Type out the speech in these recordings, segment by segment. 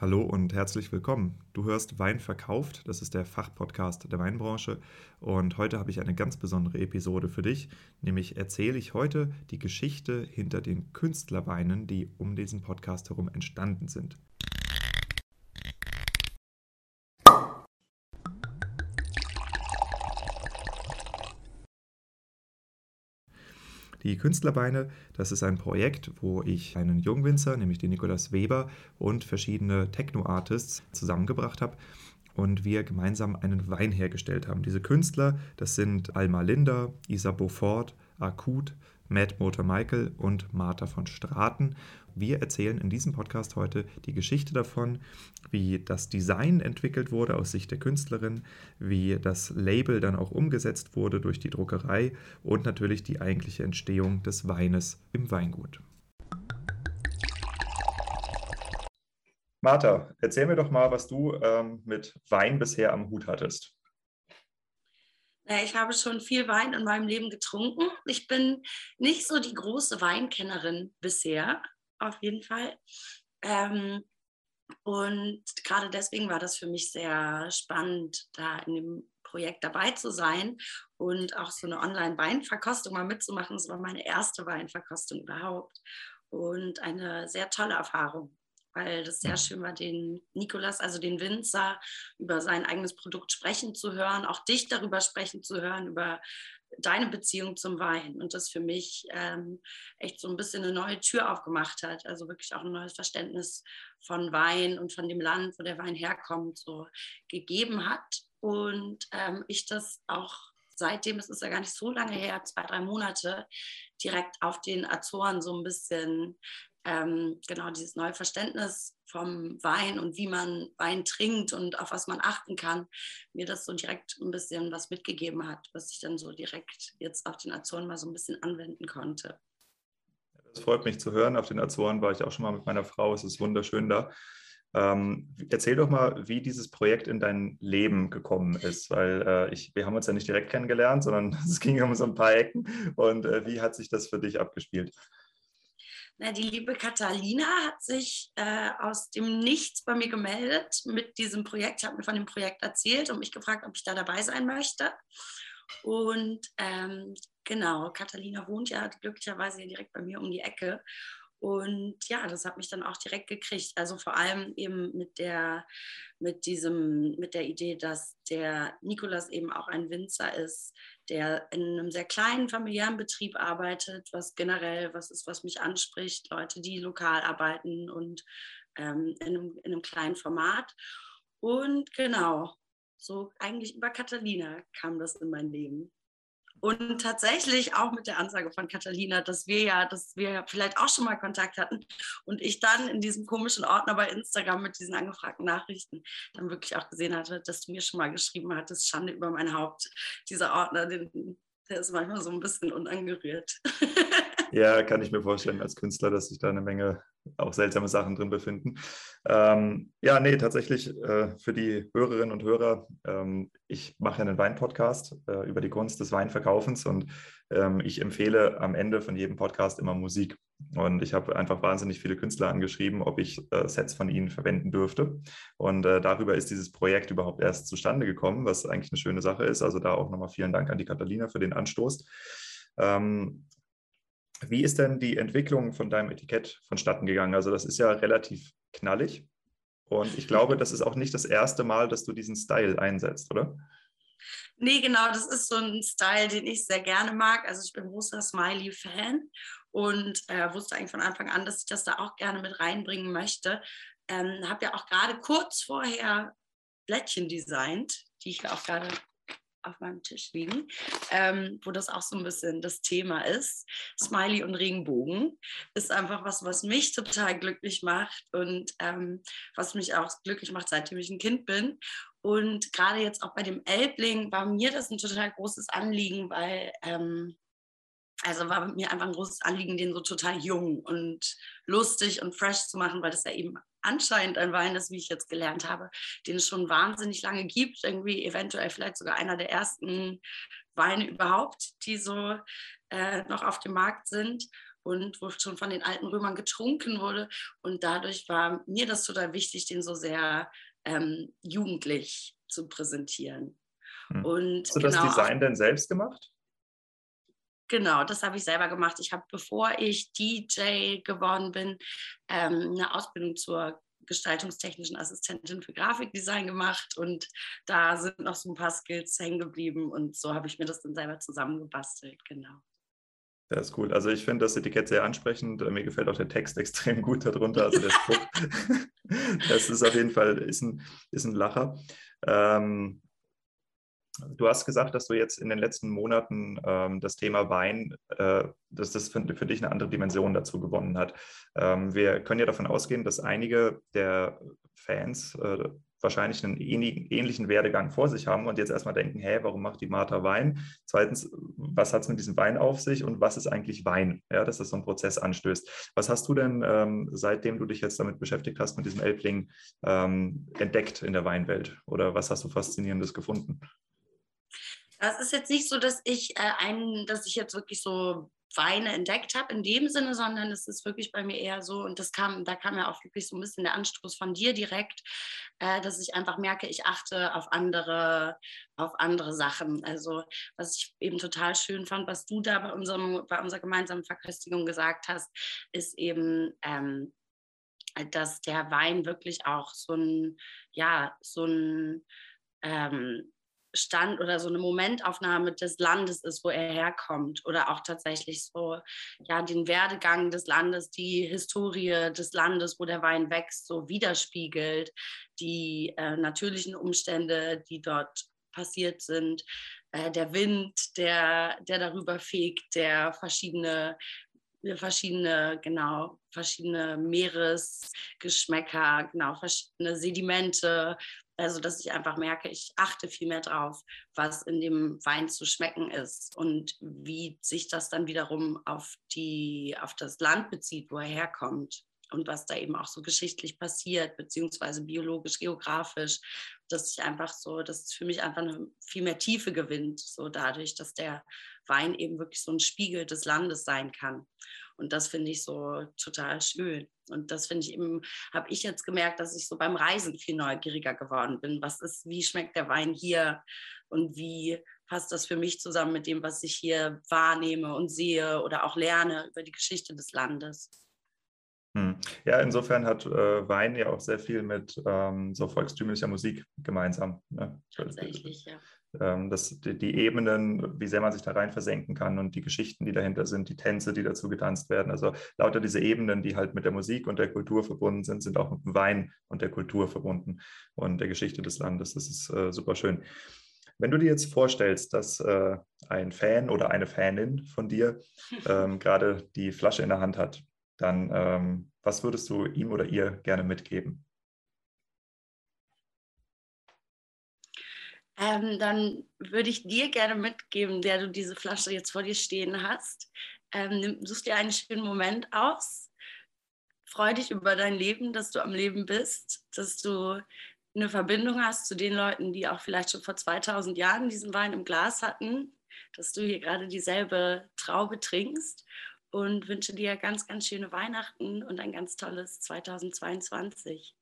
Hallo und herzlich willkommen. Du hörst Wein verkauft, das ist der Fachpodcast der Weinbranche und heute habe ich eine ganz besondere Episode für dich, nämlich erzähle ich heute die Geschichte hinter den Künstlerweinen, die um diesen Podcast herum entstanden sind. Die Künstlerbeine, das ist ein Projekt, wo ich einen Jungwinzer, nämlich den Nikolaus Weber und verschiedene Techno-Artists zusammengebracht habe und wir gemeinsam einen Wein hergestellt haben. Diese Künstler, das sind Alma Linda, Isa Beaufort, Akut, Matt Motor Michael und Martha von Straten. Wir erzählen in diesem Podcast heute die Geschichte davon, wie das Design entwickelt wurde aus Sicht der Künstlerin, wie das Label dann auch umgesetzt wurde durch die Druckerei und natürlich die eigentliche Entstehung des Weines im Weingut. Martha, erzähl mir doch mal, was du ähm, mit Wein bisher am Hut hattest. Ich habe schon viel Wein in meinem Leben getrunken. Ich bin nicht so die große Weinkennerin bisher, auf jeden Fall. Ähm, und gerade deswegen war das für mich sehr spannend, da in dem Projekt dabei zu sein und auch so eine Online-Weinverkostung mal mitzumachen. Das war meine erste Weinverkostung überhaupt und eine sehr tolle Erfahrung weil das sehr schön war, den Nikolas, also den Winzer, über sein eigenes Produkt sprechen zu hören, auch dich darüber sprechen zu hören, über deine Beziehung zum Wein und das für mich ähm, echt so ein bisschen eine neue Tür aufgemacht hat. Also wirklich auch ein neues Verständnis von Wein und von dem Land, wo der Wein herkommt, so gegeben hat. Und ähm, ich das auch seitdem, es ist ja gar nicht so lange her, zwei, drei Monate, direkt auf den Azoren so ein bisschen ähm, genau dieses neue Verständnis vom Wein und wie man Wein trinkt und auf was man achten kann, mir das so direkt ein bisschen was mitgegeben hat, was ich dann so direkt jetzt auf den Azoren mal so ein bisschen anwenden konnte. Das freut mich zu hören. Auf den Azoren war ich auch schon mal mit meiner Frau. Es ist wunderschön da. Ähm, erzähl doch mal, wie dieses Projekt in dein Leben gekommen ist, weil äh, ich, wir haben uns ja nicht direkt kennengelernt, sondern es ging um so ein paar Ecken. Und äh, wie hat sich das für dich abgespielt? Na, die liebe Catalina hat sich äh, aus dem Nichts bei mir gemeldet mit diesem Projekt. Ich habe mir von dem Projekt erzählt und mich gefragt, ob ich da dabei sein möchte. Und ähm, genau, Catalina wohnt ja glücklicherweise direkt bei mir um die Ecke. Und ja, das hat mich dann auch direkt gekriegt. Also vor allem eben mit der, mit diesem, mit der Idee, dass der Nikolas eben auch ein Winzer ist, der in einem sehr kleinen familiären Betrieb arbeitet, was generell was ist, was mich anspricht, Leute, die lokal arbeiten und ähm, in, einem, in einem kleinen Format. Und genau, so eigentlich über Catalina kam das in mein Leben. Und tatsächlich auch mit der Ansage von Catalina, dass wir ja, dass wir vielleicht auch schon mal Kontakt hatten und ich dann in diesem komischen Ordner bei Instagram mit diesen angefragten Nachrichten dann wirklich auch gesehen hatte, dass du mir schon mal geschrieben hattest, Schande über mein Haupt. Dieser Ordner, den, der ist manchmal so ein bisschen unangerührt. Ja, kann ich mir vorstellen als Künstler, dass sich da eine Menge auch seltsame Sachen drin befinden. Ähm, ja, nee, tatsächlich äh, für die Hörerinnen und Hörer, ähm, ich mache einen Wein-Podcast äh, über die Kunst des Weinverkaufens und ähm, ich empfehle am Ende von jedem Podcast immer Musik. Und ich habe einfach wahnsinnig viele Künstler angeschrieben, ob ich äh, Sets von ihnen verwenden dürfte. Und äh, darüber ist dieses Projekt überhaupt erst zustande gekommen, was eigentlich eine schöne Sache ist. Also da auch nochmal vielen Dank an die Catalina für den Anstoß. Ähm, wie ist denn die Entwicklung von deinem Etikett vonstatten gegangen? Also das ist ja relativ knallig und ich glaube, das ist auch nicht das erste Mal, dass du diesen Style einsetzt, oder? Nee, genau, das ist so ein Style, den ich sehr gerne mag. Also ich bin großer Smiley-Fan und äh, wusste eigentlich von Anfang an, dass ich das da auch gerne mit reinbringen möchte. Ähm, habe ja auch gerade kurz vorher Blättchen designt, die ich auch gerade auf meinem Tisch liegen, ähm, wo das auch so ein bisschen das Thema ist. Smiley und Regenbogen ist einfach was, was mich total glücklich macht und ähm, was mich auch glücklich macht, seitdem ich ein Kind bin. Und gerade jetzt auch bei dem Elbling war mir das ein total großes Anliegen, weil ähm, also war mir einfach ein großes Anliegen, den so total jung und lustig und fresh zu machen, weil das ja eben anscheinend ein Wein ist, wie ich jetzt gelernt habe, den es schon wahnsinnig lange gibt. Irgendwie eventuell vielleicht sogar einer der ersten Weine überhaupt, die so äh, noch auf dem Markt sind. und wo schon von den alten Römern getrunken wurde. Und dadurch war mir das total wichtig, den so sehr ähm, jugendlich zu präsentieren. Hm. Und Hast du genau, das Design denn selbst gemacht? Genau, das habe ich selber gemacht. Ich habe, bevor ich DJ geworden bin, ähm, eine Ausbildung zur gestaltungstechnischen Assistentin für Grafikdesign gemacht und da sind noch so ein paar Skills hängen geblieben und so habe ich mir das dann selber zusammengebastelt, genau. Das ist cool. Also ich finde das Etikett sehr ansprechend. Mir gefällt auch der Text extrem gut darunter, also der Spruch. das ist auf jeden Fall ist ein, ist ein Lacher. Ähm, Du hast gesagt, dass du jetzt in den letzten Monaten ähm, das Thema Wein, äh, dass das für, für, dich eine andere Dimension dazu gewonnen hat. Ähm, wir können ja davon ausgehen, dass einige der Fans äh, wahrscheinlich einen ähnlichen Werdegang vor sich haben und jetzt erstmal denken, hä, warum macht die Martha Wein? Zweitens, was hat es mit diesem Wein auf sich und was ist eigentlich Wein? Ja, dass das so einen Prozess anstößt. Was hast du denn, ähm, seitdem du dich jetzt damit beschäftigt hast, mit diesem Elbling ähm, entdeckt in der Weinwelt? Oder was hast du Faszinierendes gefunden? Das ist jetzt nicht so, dass ich äh, einen, dass ich jetzt wirklich so Weine entdeckt habe in dem Sinne, sondern es ist wirklich bei mir eher so, und das kam, da kam ja auch wirklich so ein bisschen der Anstoß von dir direkt, äh, dass ich einfach merke, ich achte auf andere, auf andere Sachen. Also was ich eben total schön fand, was du da bei unserem, bei unserer gemeinsamen Verköstigung gesagt hast, ist eben, ähm, dass der Wein wirklich auch so ein, ja, so ein ähm, Stand oder so eine Momentaufnahme des Landes ist, wo er herkommt. Oder auch tatsächlich so ja den Werdegang des Landes, die Historie des Landes, wo der Wein wächst, so widerspiegelt, die äh, natürlichen Umstände, die dort passiert sind, äh, der Wind, der der darüber fegt, der verschiedene verschiedene, genau, verschiedene Meeresgeschmäcker, genau, verschiedene Sedimente, also, dass ich einfach merke, ich achte viel mehr drauf, was in dem Wein zu schmecken ist und wie sich das dann wiederum auf, die, auf das Land bezieht, wo er herkommt und was da eben auch so geschichtlich passiert, beziehungsweise biologisch, geografisch, dass ich einfach so, dass es für mich einfach eine viel mehr Tiefe gewinnt, so dadurch, dass der Wein eben wirklich so ein Spiegel des Landes sein kann. Und das finde ich so total schön. Und das finde ich eben, habe ich jetzt gemerkt, dass ich so beim Reisen viel neugieriger geworden bin. Was ist, wie schmeckt der Wein hier und wie passt das für mich zusammen mit dem, was ich hier wahrnehme und sehe oder auch lerne über die Geschichte des Landes. Hm. Ja, insofern hat äh, Wein ja auch sehr viel mit ähm, so volkstümlicher Musik gemeinsam. Ne? Tatsächlich, ja ähm, das, die, die, Ebenen, wie sehr man sich da rein versenken kann und die Geschichten, die dahinter sind, die Tänze, die dazu getanzt werden. Also lauter diese Ebenen, die halt mit der Musik und der Kultur verbunden sind, sind auch mit dem Wein und der Kultur verbunden und der Geschichte des Landes. Das ist äh, super schön. Wenn du dir jetzt vorstellst, dass äh, ein Fan oder eine Fanin von dir ähm, gerade die Flasche in der Hand hat, dann ähm, was würdest du ihm oder ihr gerne mitgeben? Ähm, dann würde ich dir gerne mitgeben, der du diese Flasche jetzt vor dir stehen hast. Ähm, suchst dir einen schönen Moment aus. Freu dich über dein Leben, dass du am Leben bist, dass du eine Verbindung hast zu den Leuten, die auch vielleicht schon vor 2000 Jahren diesen Wein im Glas hatten, dass du hier gerade dieselbe Traube trinkst und wünsche dir ganz, ganz schöne Weihnachten und ein ganz tolles 2022.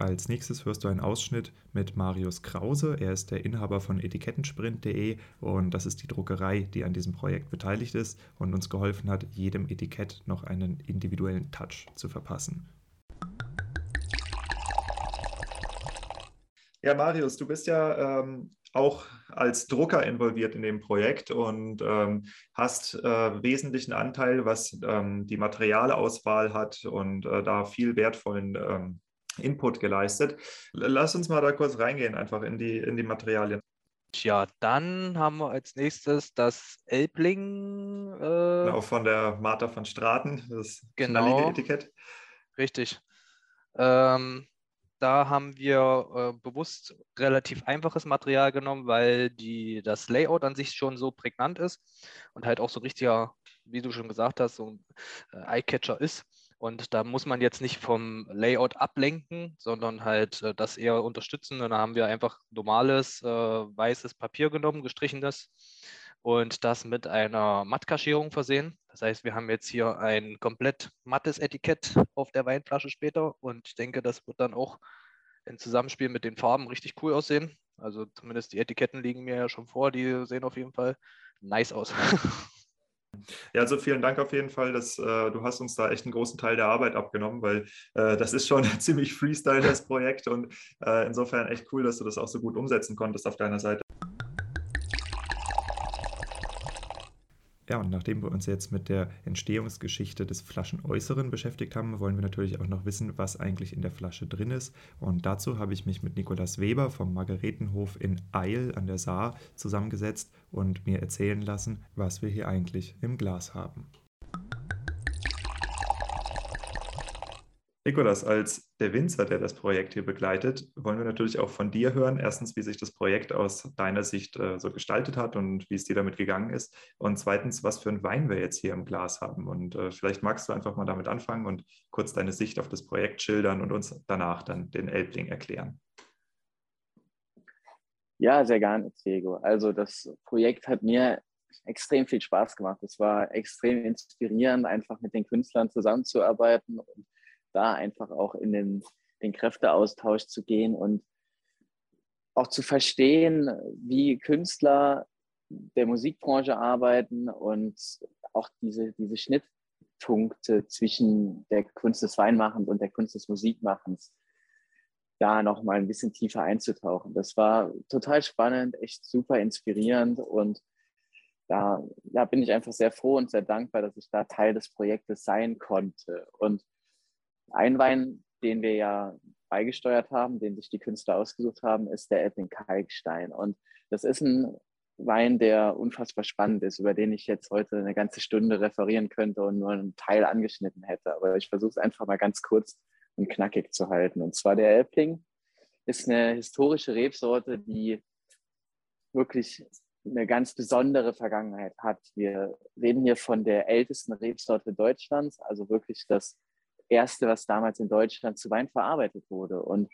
Als nächstes hörst du einen Ausschnitt mit Marius Krause. Er ist der Inhaber von etikettensprint.de und das ist die Druckerei, die an diesem Projekt beteiligt ist und uns geholfen hat, jedem Etikett noch einen individuellen Touch zu verpassen. Ja, Marius, du bist ja ähm, auch als Drucker involviert in dem Projekt und ähm, hast äh, wesentlichen Anteil, was ähm, die Materialauswahl hat und äh, da viel wertvollen ähm, Input geleistet. Lass uns mal da kurz reingehen, einfach in die, in die Materialien. Ja, dann haben wir als nächstes das Elbling. Äh, genau, von der Martha von Straten, das genau, Etikett. Richtig. Ähm, da haben wir äh, bewusst relativ einfaches Material genommen, weil die, das Layout an sich schon so prägnant ist und halt auch so richtiger, wie du schon gesagt hast, so ein äh, Eyecatcher ist. Und da muss man jetzt nicht vom Layout ablenken, sondern halt äh, das eher unterstützen. Und da haben wir einfach normales äh, weißes Papier genommen, gestrichenes und das mit einer Mattkaschierung versehen. Das heißt, wir haben jetzt hier ein komplett mattes Etikett auf der Weinflasche später und ich denke, das wird dann auch im Zusammenspiel mit den Farben richtig cool aussehen. Also zumindest die Etiketten liegen mir ja schon vor, die sehen auf jeden Fall nice aus. Ja, also vielen Dank auf jeden Fall, dass äh, du hast uns da echt einen großen Teil der Arbeit abgenommen, weil äh, das ist schon ziemlich Freestyle, das Projekt und äh, insofern echt cool, dass du das auch so gut umsetzen konntest auf deiner Seite. Ja, und nachdem wir uns jetzt mit der Entstehungsgeschichte des Flaschenäußeren beschäftigt haben, wollen wir natürlich auch noch wissen, was eigentlich in der Flasche drin ist. Und dazu habe ich mich mit Nikolaus Weber vom Margaretenhof in Eil an der Saar zusammengesetzt und mir erzählen lassen, was wir hier eigentlich im Glas haben. Nikolas, als der Winzer, der das Projekt hier begleitet, wollen wir natürlich auch von dir hören. Erstens, wie sich das Projekt aus deiner Sicht äh, so gestaltet hat und wie es dir damit gegangen ist. Und zweitens, was für einen Wein wir jetzt hier im Glas haben. Und äh, vielleicht magst du einfach mal damit anfangen und kurz deine Sicht auf das Projekt schildern und uns danach dann den Elbling erklären. Ja, sehr gerne, Diego. Also das Projekt hat mir extrem viel Spaß gemacht. Es war extrem inspirierend, einfach mit den Künstlern zusammenzuarbeiten und da einfach auch in den, den Kräfteaustausch zu gehen und auch zu verstehen, wie Künstler der Musikbranche arbeiten und auch diese, diese Schnittpunkte zwischen der Kunst des Weinmachens und der Kunst des Musikmachens da nochmal ein bisschen tiefer einzutauchen. Das war total spannend, echt super inspirierend und da ja, bin ich einfach sehr froh und sehr dankbar, dass ich da Teil des Projektes sein konnte. Und ein Wein, den wir ja beigesteuert haben, den sich die Künstler ausgesucht haben, ist der Epping Kalkstein. Und das ist ein Wein, der unfassbar spannend ist, über den ich jetzt heute eine ganze Stunde referieren könnte und nur einen Teil angeschnitten hätte. Aber ich versuche es einfach mal ganz kurz und knackig zu halten. Und zwar der Elbling ist eine historische Rebsorte, die wirklich eine ganz besondere Vergangenheit hat. Wir reden hier von der ältesten Rebsorte Deutschlands, also wirklich das erste, was damals in Deutschland zu Wein verarbeitet wurde. Und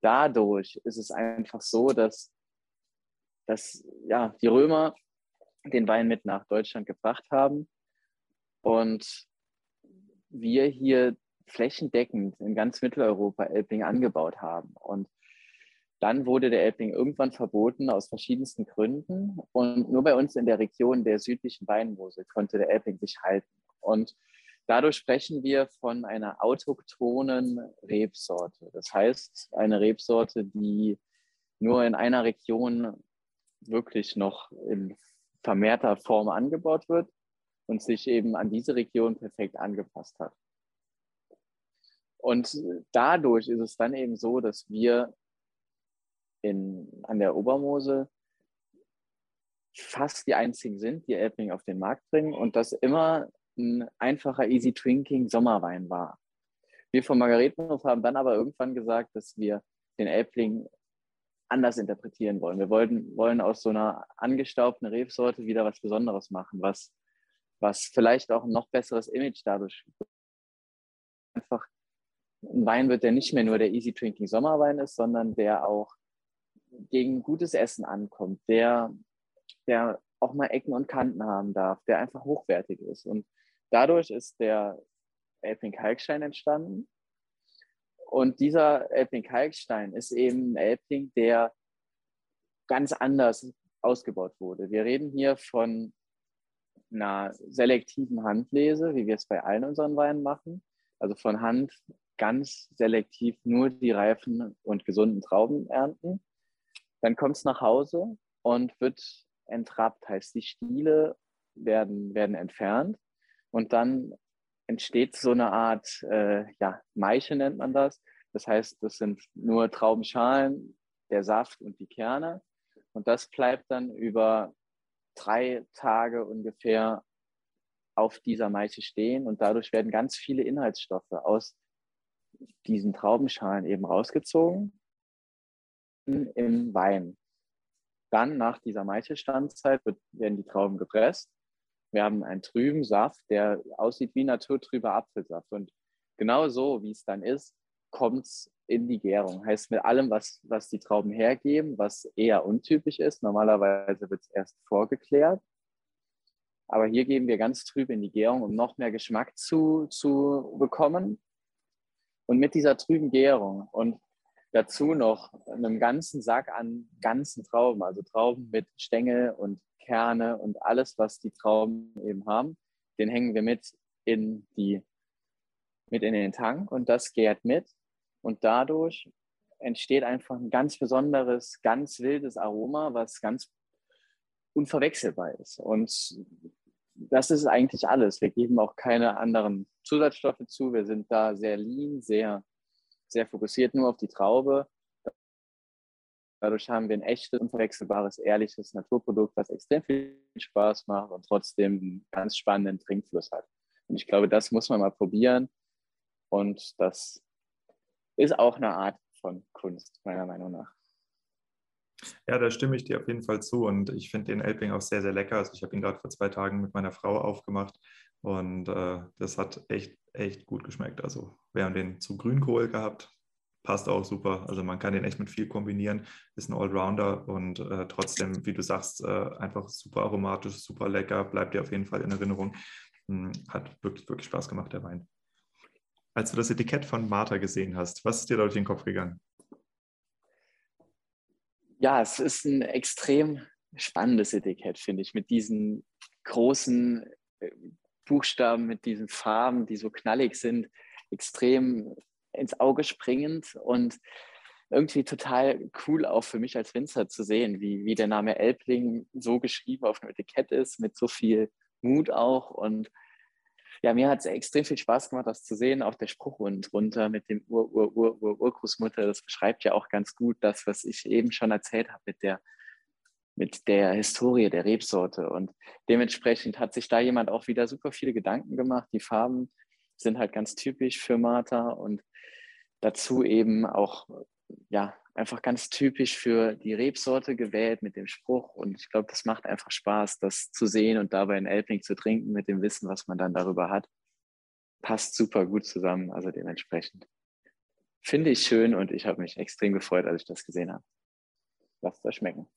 dadurch ist es einfach so, dass, dass ja, die Römer den Wein mit nach Deutschland gebracht haben und wir hier flächendeckend in ganz Mitteleuropa Elbling angebaut haben. Und dann wurde der Elbling irgendwann verboten aus verschiedensten Gründen. Und nur bei uns in der Region der südlichen Weinmosel konnte der Elbling sich halten. Und Dadurch sprechen wir von einer autochthonen Rebsorte. Das heißt, eine Rebsorte, die nur in einer Region wirklich noch in vermehrter Form angebaut wird und sich eben an diese Region perfekt angepasst hat. Und dadurch ist es dann eben so, dass wir in, an der Obermosel fast die einzigen sind, die Elbling auf den Markt bringen und das immer ein einfacher Easy Drinking Sommerwein war. Wir vom Margaretenhof haben dann aber irgendwann gesagt, dass wir den Elbling anders interpretieren wollen. Wir wollten, wollen aus so einer angestaubten Rebsorte wieder was Besonderes machen, was, was vielleicht auch ein noch besseres Image dadurch einfach ein Wein wird, der nicht mehr nur der Easy Drinking Sommerwein ist, sondern der auch gegen gutes Essen ankommt, der, der auch mal Ecken und Kanten haben darf, der einfach hochwertig ist. Und Dadurch ist der Elbling-Kalkstein entstanden. Und dieser Elbling-Kalkstein ist eben ein Elbling, der ganz anders ausgebaut wurde. Wir reden hier von einer selektiven Handlese, wie wir es bei allen unseren Weinen machen. Also von Hand ganz selektiv nur die reifen und gesunden Trauben ernten. Dann kommt es nach Hause und wird entrappt, heißt die Stiele werden, werden entfernt und dann entsteht so eine Art, äh, ja, Maische nennt man das. Das heißt, das sind nur Traubenschalen, der Saft und die Kerne. Und das bleibt dann über drei Tage ungefähr auf dieser Maische stehen. Und dadurch werden ganz viele Inhaltsstoffe aus diesen Traubenschalen eben rausgezogen im Wein. Dann nach dieser Maichelstandzeit werden die Trauben gepresst wir haben einen trüben Saft, der aussieht wie naturtrüber Apfelsaft. Und genau so, wie es dann ist, kommt es in die Gärung. Heißt mit allem, was, was die Trauben hergeben, was eher untypisch ist. Normalerweise wird es erst vorgeklärt. Aber hier geben wir ganz trüb in die Gärung, um noch mehr Geschmack zu, zu bekommen. Und mit dieser trüben Gärung und dazu noch einen ganzen Sack an ganzen Trauben, also Trauben mit Stängel und Kerne und alles, was die Trauben eben haben, den hängen wir mit in die mit in den Tank und das gärt mit und dadurch entsteht einfach ein ganz besonderes, ganz wildes Aroma, was ganz unverwechselbar ist. Und das ist eigentlich alles. Wir geben auch keine anderen Zusatzstoffe zu. Wir sind da sehr lean, sehr, sehr fokussiert nur auf die Traube. Dadurch haben wir ein echtes, unverwechselbares, ehrliches Naturprodukt, was extrem viel Spaß macht und trotzdem einen ganz spannenden Trinkfluss hat. Und ich glaube, das muss man mal probieren. Und das ist auch eine Art von Kunst, meiner Meinung nach. Ja, da stimme ich dir auf jeden Fall zu und ich finde den Elbling auch sehr, sehr lecker. Also ich habe ihn gerade vor zwei Tagen mit meiner Frau aufgemacht und äh, das hat echt, echt gut geschmeckt. Also wir haben den zu Grünkohl gehabt, passt auch super. Also man kann den echt mit viel kombinieren, ist ein Allrounder und äh, trotzdem, wie du sagst, äh, einfach super aromatisch, super lecker, bleibt dir auf jeden Fall in Erinnerung. Hm, hat wirklich, wirklich Spaß gemacht, der Wein. Als du das Etikett von Martha gesehen hast, was ist dir da durch den Kopf gegangen? Ja, es ist ein extrem spannendes Etikett, finde ich, mit diesen großen äh, Buchstaben, mit diesen Farben, die so knallig sind, extrem ins Auge springend und irgendwie total cool auch für mich als Winzer zu sehen, wie, wie der Name Elbling so geschrieben auf dem Etikett ist, mit so viel Mut auch und ja, mir hat es extrem viel Spaß gemacht, das zu sehen. Auch der Spruch und runter mit dem Ur, Ur, Ur, Ur, Urgroßmutter, das beschreibt ja auch ganz gut das, was ich eben schon erzählt habe mit der, mit der Historie der Rebsorte. Und dementsprechend hat sich da jemand auch wieder super viele Gedanken gemacht. Die Farben sind halt ganz typisch für Martha und dazu eben auch ja, einfach ganz typisch für die Rebsorte gewählt mit dem Spruch. Und ich glaube, das macht einfach Spaß, das zu sehen und dabei einen Elbling zu trinken mit dem Wissen, was man dann darüber hat. Passt super gut zusammen, also dementsprechend. Finde ich schön und ich habe mich extrem gefreut, als ich das gesehen habe. Lasst es schmecken.